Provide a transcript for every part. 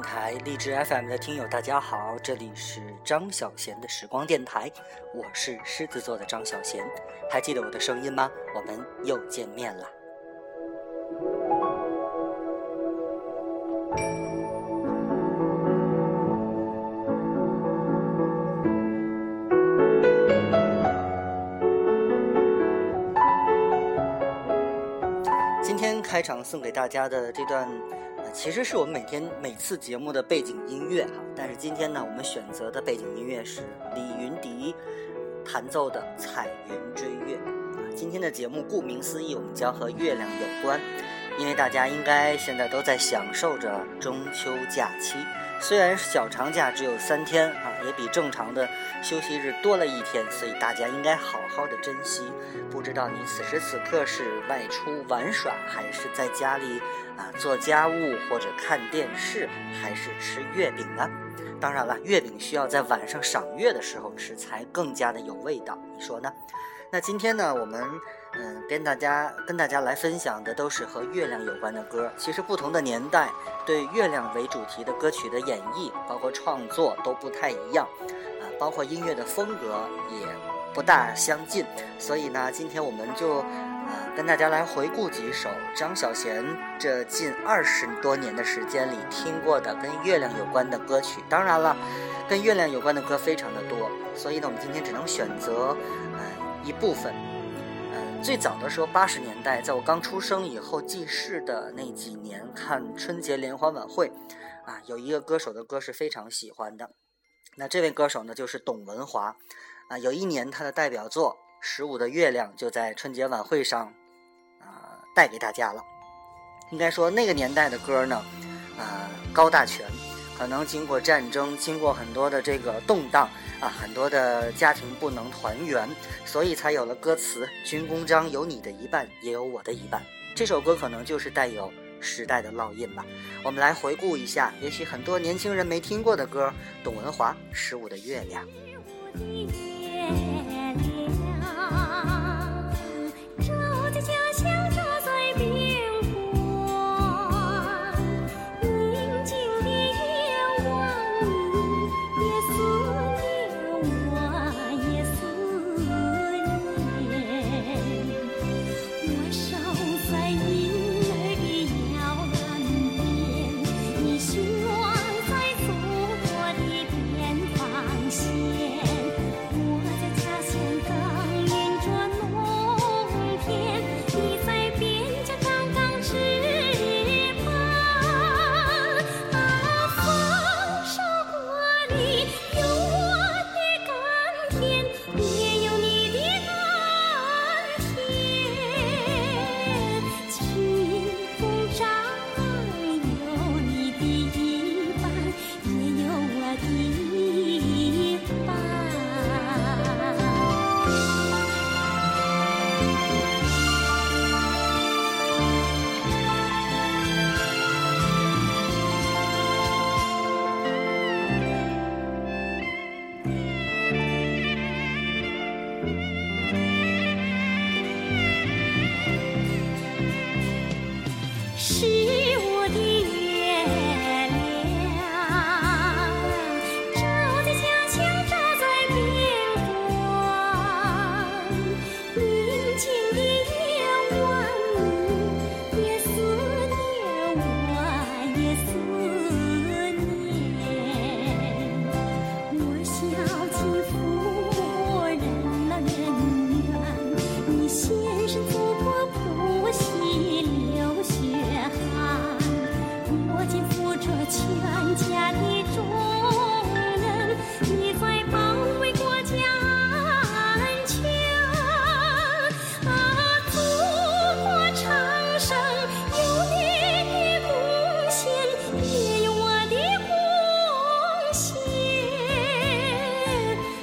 台、荔枝 FM 的听友，大家好，这里是张小贤的时光电台，我是狮子座的张小贤，还记得我的声音吗？我们又见面了。今天开场送给大家的这段。其实是我们每天每次节目的背景音乐哈，但是今天呢，我们选择的背景音乐是李云迪弹奏的《彩云追月》。啊今天的节目顾名思义，我们将和月亮有关，因为大家应该现在都在享受着中秋假期。虽然小长假只有三天啊，也比正常的休息日多了一天，所以大家应该好好的珍惜。不知道你此时此刻是外出玩耍，还是在家里啊做家务，或者看电视，还是吃月饼呢？当然了，月饼需要在晚上赏月的时候吃，才更加的有味道。你说呢？那今天呢，我们。嗯，跟大家跟大家来分享的都是和月亮有关的歌。其实不同的年代对月亮为主题的歌曲的演绎，包括创作都不太一样，啊，包括音乐的风格也不大相近。所以呢，今天我们就啊跟大家来回顾几首张小娴这近二十多年的时间里听过的跟月亮有关的歌曲。当然了，跟月亮有关的歌非常的多，所以呢，我们今天只能选择嗯一部分。最早的时候，八十年代，在我刚出生以后记事的那几年，看春节联欢晚会，啊，有一个歌手的歌是非常喜欢的。那这位歌手呢，就是董文华，啊，有一年他的代表作《十五的月亮》就在春节晚会上，啊，带给大家了。应该说那个年代的歌呢，啊，高大全，可能经过战争，经过很多的这个动荡。啊，很多的家庭不能团圆，所以才有了歌词“军功章有你的一半，也有我的一半”。这首歌可能就是带有时代的烙印吧。我们来回顾一下，也许很多年轻人没听过的歌，董文华《十五的月亮》。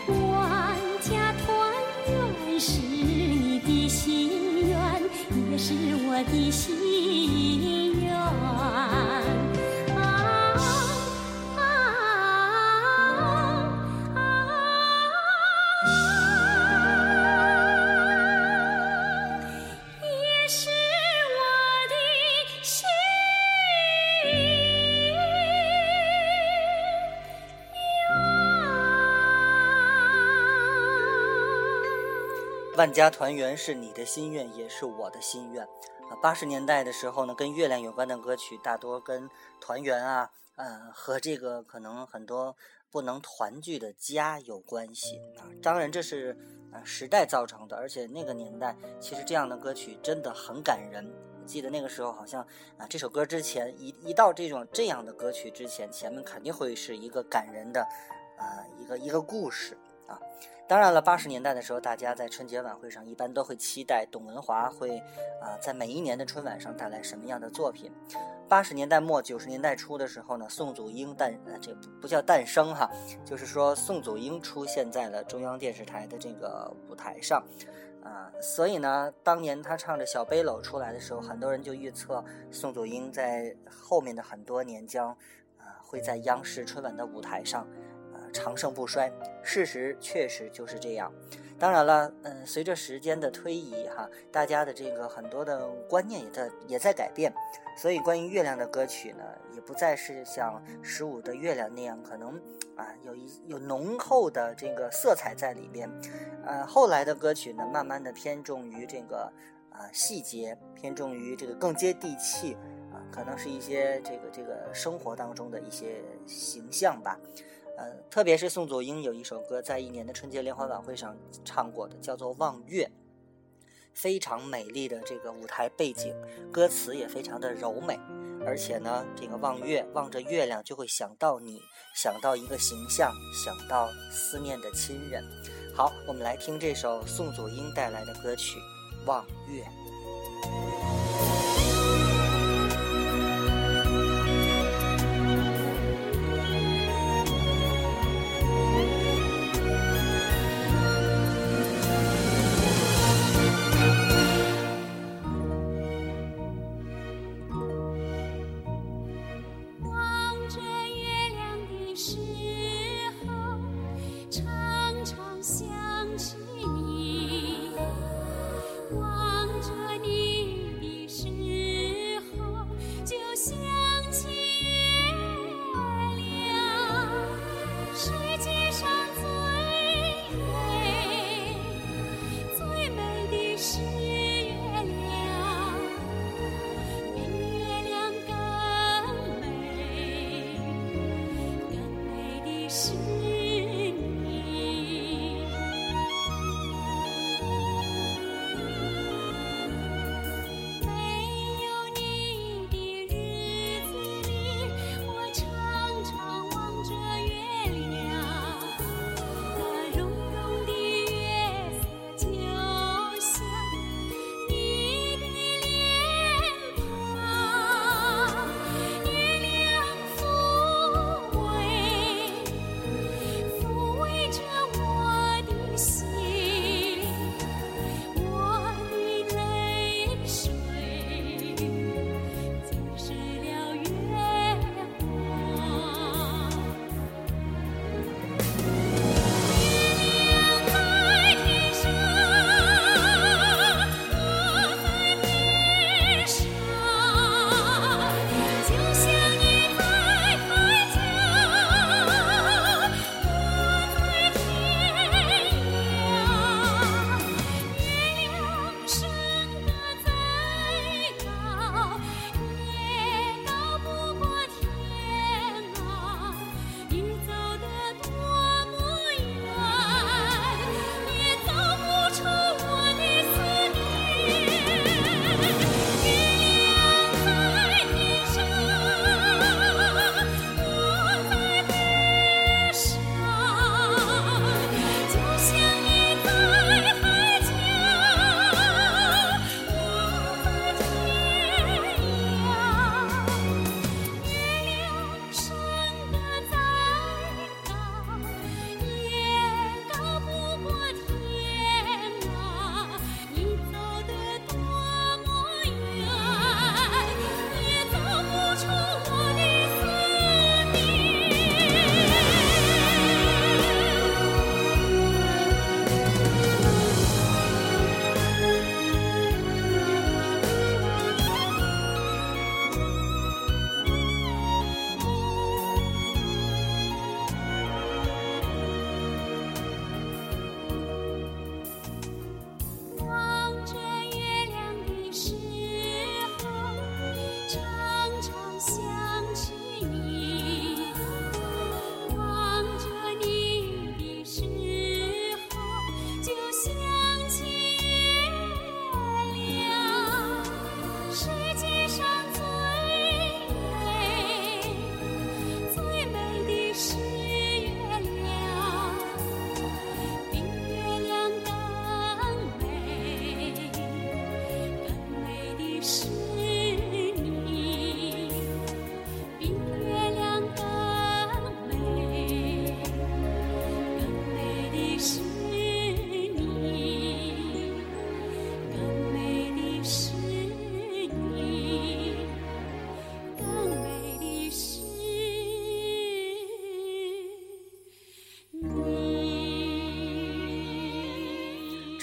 万家团圆是你的心愿，也是我的心愿。万家团圆是你的心愿，也是我的心愿。啊，八十年代的时候呢，跟月亮有关的歌曲大多跟团圆啊，呃，和这个可能很多不能团聚的家有关系啊。当然，这是啊时代造成的，而且那个年代其实这样的歌曲真的很感人。记得那个时候好像啊，这首歌之前一一到这种这样的歌曲之前，前面肯定会是一个感人的啊一个一个故事啊。当然了，八十年代的时候，大家在春节晚会上一般都会期待董文华会啊，在每一年的春晚上带来什么样的作品。八十年代末九十年代初的时候呢，宋祖英诞呃，这不不叫诞生哈，就是说宋祖英出现在了中央电视台的这个舞台上啊，所以呢，当年他唱着《小背篓》出来的时候，很多人就预测宋祖英在后面的很多年将啊会在央视春晚的舞台上。长盛不衰，事实确实就是这样。当然了，嗯，随着时间的推移，哈，大家的这个很多的观念也在也在改变，所以关于月亮的歌曲呢，也不再是像十五的月亮那样，可能啊有一有浓厚的这个色彩在里边。呃，后来的歌曲呢，慢慢的偏重于这个啊细节，偏重于这个更接地气啊，可能是一些这个这个生活当中的一些形象吧。呃，特别是宋祖英有一首歌，在一年的春节联欢晚会上唱过的，叫做《望月》，非常美丽的这个舞台背景，歌词也非常的柔美，而且呢，这个望月望着月亮就会想到你，想到一个形象，想到思念的亲人。好，我们来听这首宋祖英带来的歌曲《望月》。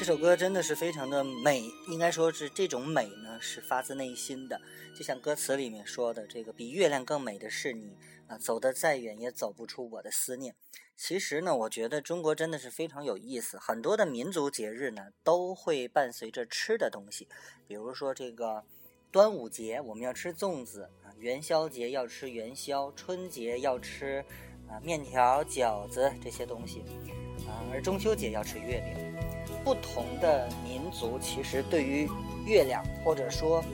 这首歌真的是非常的美，应该说是这种美呢是发自内心的，就像歌词里面说的，这个比月亮更美的是你啊，走得再远也走不出我的思念。其实呢，我觉得中国真的是非常有意思，很多的民族节日呢都会伴随着吃的东西，比如说这个端午节我们要吃粽子啊，元宵节要吃元宵，春节要吃啊面条、饺子这些东西啊，而中秋节要吃月饼。不同的民族其实对于月亮，或者说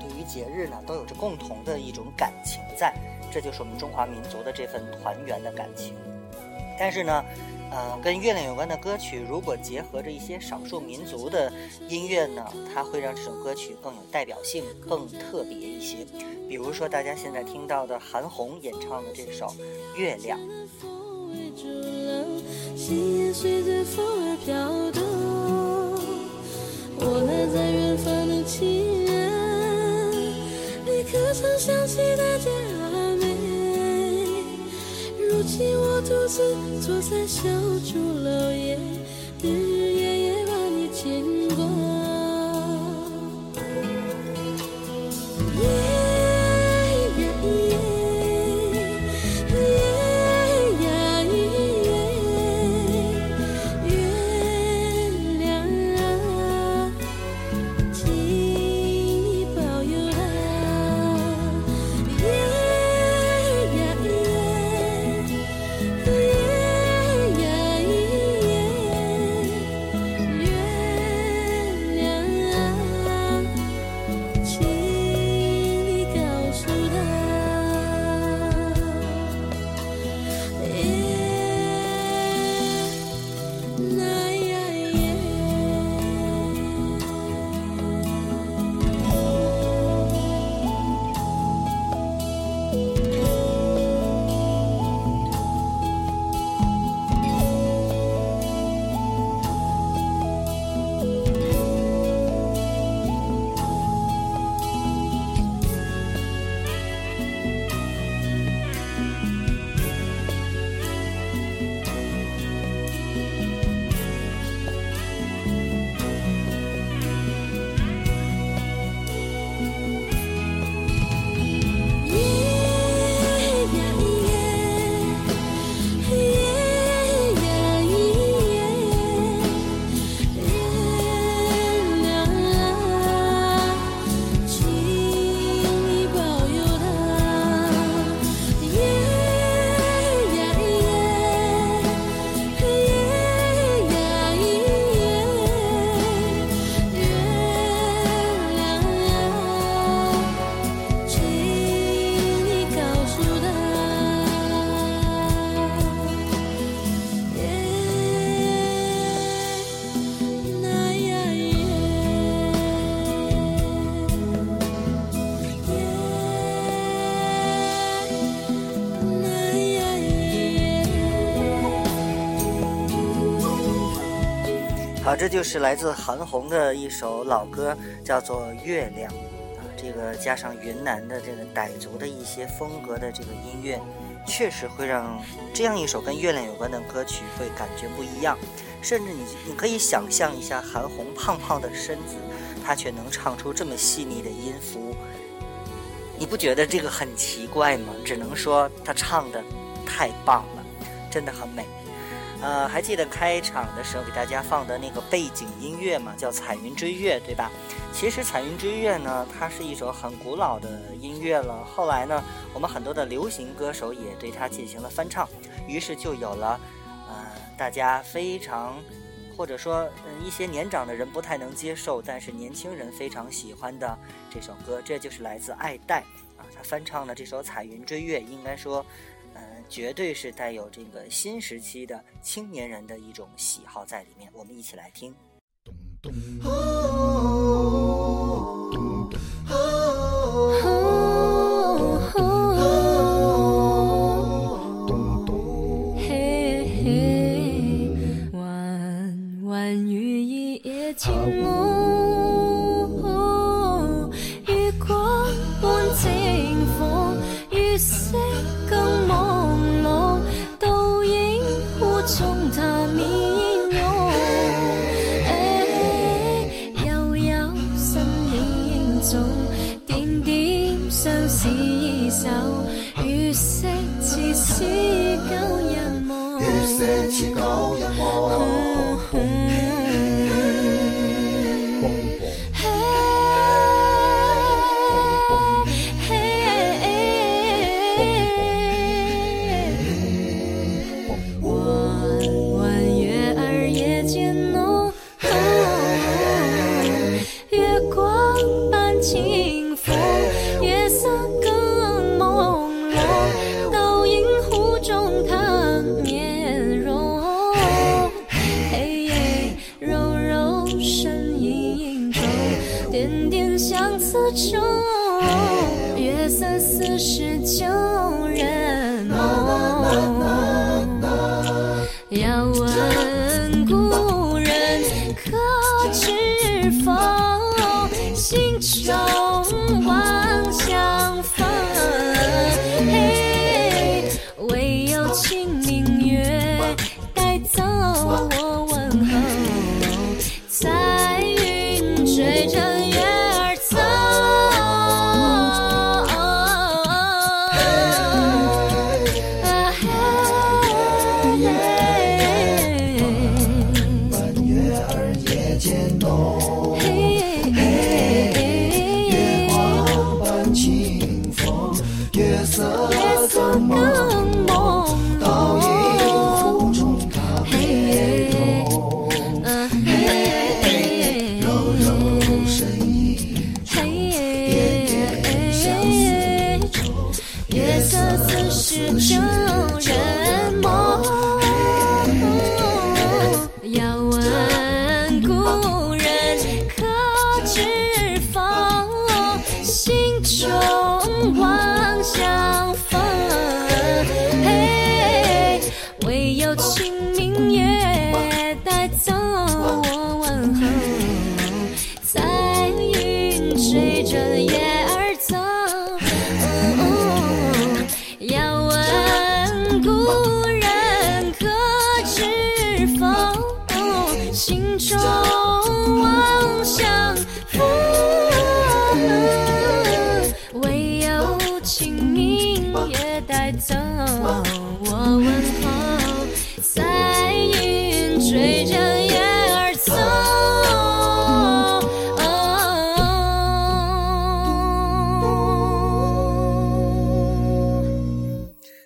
对于节日呢，都有着共同的一种感情在，这就是我们中华民族的这份团圆的感情。但是呢，呃，跟月亮有关的歌曲，如果结合着一些少数民族的音乐呢，它会让这首歌曲更有代表性，更特别一些。比如说大家现在听到的韩红演唱的这首《月亮》。心也随着风儿飘动，我那在远方的情人，你可曾想起大家美？如今我独自坐在小竹楼夜，日日夜夜把你牵好，这就是来自韩红的一首老歌，叫做《月亮》啊。这个加上云南的这个傣族的一些风格的这个音乐，确实会让这样一首跟月亮有关的歌曲会感觉不一样。甚至你你可以想象一下，韩红胖胖的身子，她却能唱出这么细腻的音符，你不觉得这个很奇怪吗？只能说她唱的太棒了，真的很美。呃，还记得开场的时候给大家放的那个背景音乐吗？叫《彩云追月》，对吧？其实《彩云追月》呢，它是一首很古老的音乐了。后来呢，我们很多的流行歌手也对它进行了翻唱，于是就有了，呃，大家非常，或者说，嗯，一些年长的人不太能接受，但是年轻人非常喜欢的这首歌，这就是来自爱戴啊，他翻唱的这首《彩云追月》，应该说。绝对是带有这个新时期的青年人的一种喜好在里面，我们一起来听。我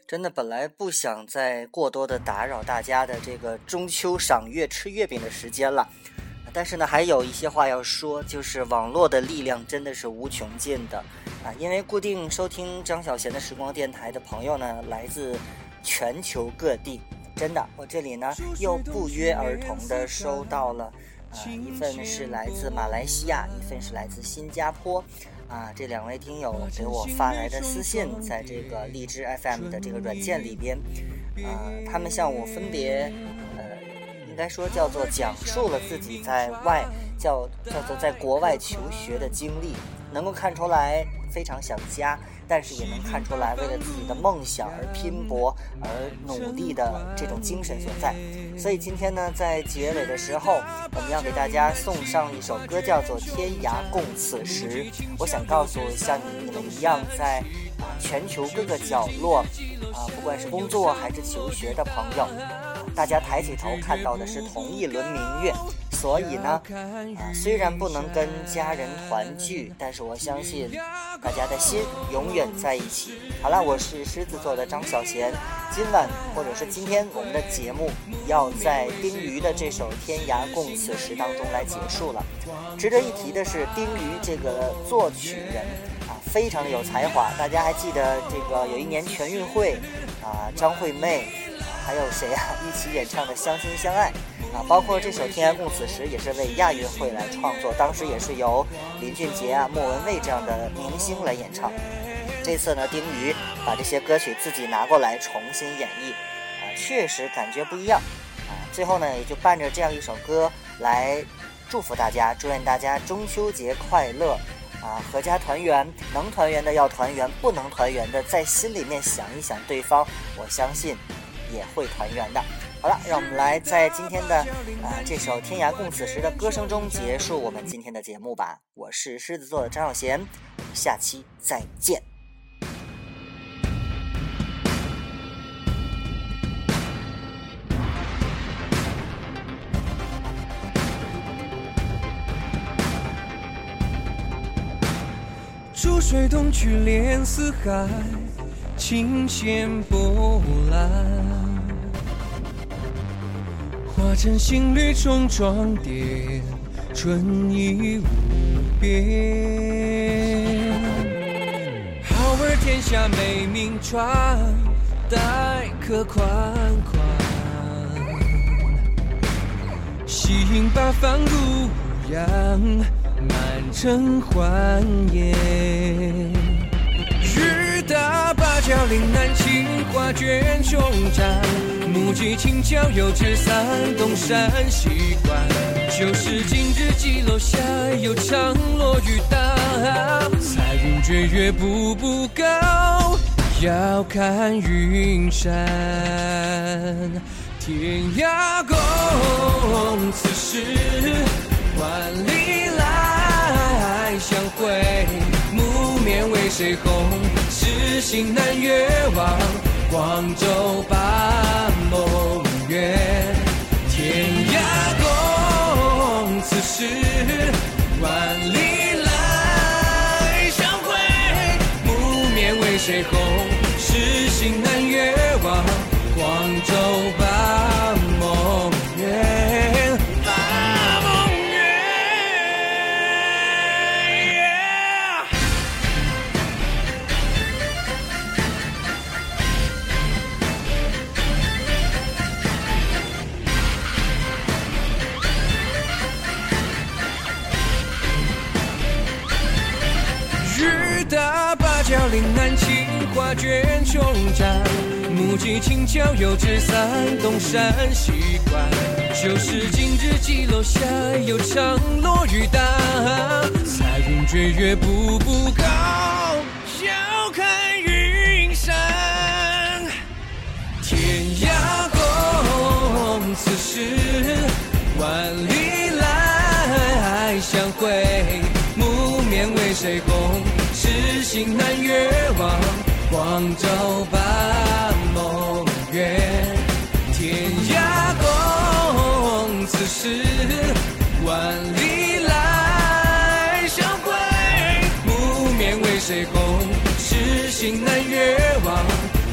真的本来不想再过多的打扰大家的这个中秋赏月吃月饼的时间了，但是呢，还有一些话要说，就是网络的力量真的是无穷尽的啊！因为固定收听张小贤的时光电台的朋友呢，来自全球各地，真的，我这里呢又不约而同的收到了，啊，一份是来自马来西亚，一份是来自新加坡。啊，这两位听友给我发来的私信，在这个荔枝 FM 的这个软件里边，啊，他们向我分别，呃，应该说叫做讲述了自己在外叫叫做在国外求学的经历，能够看出来非常想家，但是也能看出来为了自己的梦想而拼搏而努力的这种精神所在。所以今天呢，在结尾的时候，我们要给大家送上一首歌，叫做《天涯共此时》。我想告诉像你们一样在啊全球各个角落啊，不管是工作还是求学的朋友，大家抬起头看到的是同一轮明月。所以呢，啊，虽然不能跟家人团聚，但是我相信大家的心永远在一起。好了，我是狮子座的张小贤，今晚或者是今天我们的节目要在丁瑜的这首《天涯共此时》当中来结束了。值得一提的是，丁瑜这个作曲人啊，非常的有才华。大家还记得这个有一年全运会啊，张惠妹还有谁啊一起演唱的《相亲相爱》。啊，包括这首《天涯共此时》也是为亚运会来创作，当时也是由林俊杰啊、莫文蔚这样的明星来演唱。这次呢，丁瑜把这些歌曲自己拿过来重新演绎，啊，确实感觉不一样。啊，最后呢，也就伴着这样一首歌来祝福大家，祝愿大家中秋节快乐，啊，阖家团圆。能团圆的要团圆，不能团圆的在心里面想一想对方，我相信也会团圆的。好了，让我们来在今天的呃这首《天涯共此时》的歌声中结束我们今天的节目吧。我是狮子座的张小贤，我们下期再见。出水东去连四海，琴弦波澜。化成新绿重装点，春意无边。好儿天下美名传，待客款款。吸引八方姑娘，满城欢颜。雨打芭蕉岭南，青花卷中展。木屐轻敲油脂散东山西关。旧时今日几楼下，又长落雨大。彩云追月步步高，遥看云山。天涯共此时，万里来相会。木棉为谁红？诗心难越望，广州把梦圆。天涯共此时，万里来相会。木棉为谁红？诗心南越望。广州把青花卷胸展。目击青椒油脂散东山西关。旧时今日几楼下，有长落雨大。彩云追月步步高，遥看云山。天涯共此时，万里来相会。木棉为谁红？痴心难越望。广州把梦圆，天涯共此时，万里来相会。木棉为谁红？痴心难越望。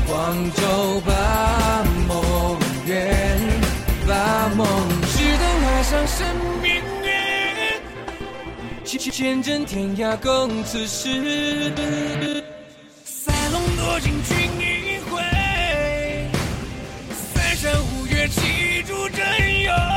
广州把梦圆，把梦只等海上生明月，见证天涯共此时。多情君一回，三山五岳齐祝真友。